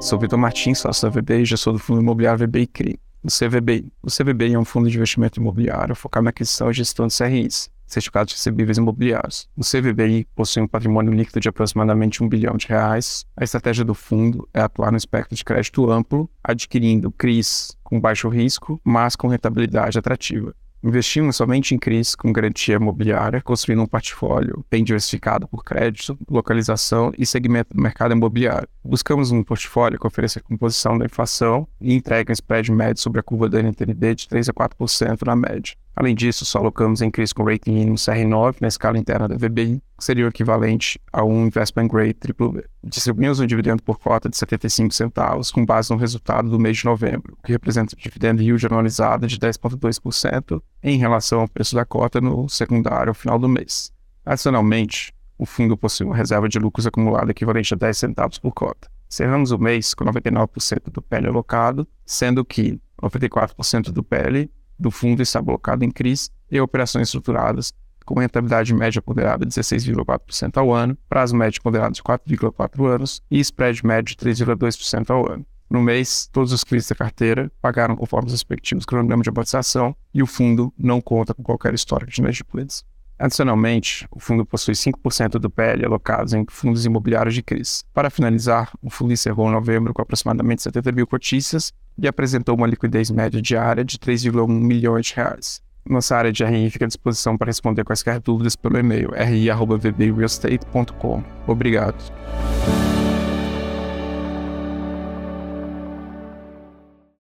Sou Vitor Martins, sócio da VBI, gestor do fundo imobiliário VBI CRI. O CVBI. O CVBI é um fundo de investimento imobiliário focado na aquisição e gestão de CRIs, certificados recebíveis imobiliários. O CVBI possui um patrimônio líquido de aproximadamente um bilhão de reais. A estratégia do fundo é atuar no espectro de crédito amplo, adquirindo CRIs com baixo risco, mas com rentabilidade atrativa. Investimos somente em CRIs com garantia imobiliária, construindo um portfólio bem diversificado por crédito, localização e segmento do mercado imobiliário. Buscamos um portfólio que ofereça composição da inflação e entregue um spread médio sobre a curva da NTNB de 3 a 4% na média. Além disso, só alocamos em CRIs com rating mínimo CR9 na escala interna da VBI, que seria o equivalente a um investment grade BBB. Distribuímos um dividendo por cota de 75 centavos, com base no resultado do mês de novembro, que representa um dividendo yield anualizado de 10,2% em relação ao preço da cota no secundário ao final do mês. Adicionalmente, o fundo possui uma reserva de lucros acumulada equivalente a 10 centavos por cota. Cerramos o mês com 99% do PL alocado, sendo que 94% do PL do fundo está blocado em CRIs e operações estruturadas com rentabilidade média ponderada de 16,4% ao ano, prazo médio ponderado de 4,4 anos e spread médio de 3,2% ao ano. No mês, todos os clientes da carteira pagaram conforme os respectivos cronogramas de amortização e o fundo não conta com qualquer histórico de inadimplência. Adicionalmente, o fundo possui 5% do PL alocados em fundos imobiliários de CRIs. Para finalizar, o fundo encerrou em novembro com aproximadamente 70 mil cotistas e apresentou uma liquidez média diária de 3,1 milhões de reais. Nossa área de RI fica à disposição para responder quaisquer dúvidas pelo e-mail ri.vbrealestate.com. Obrigado.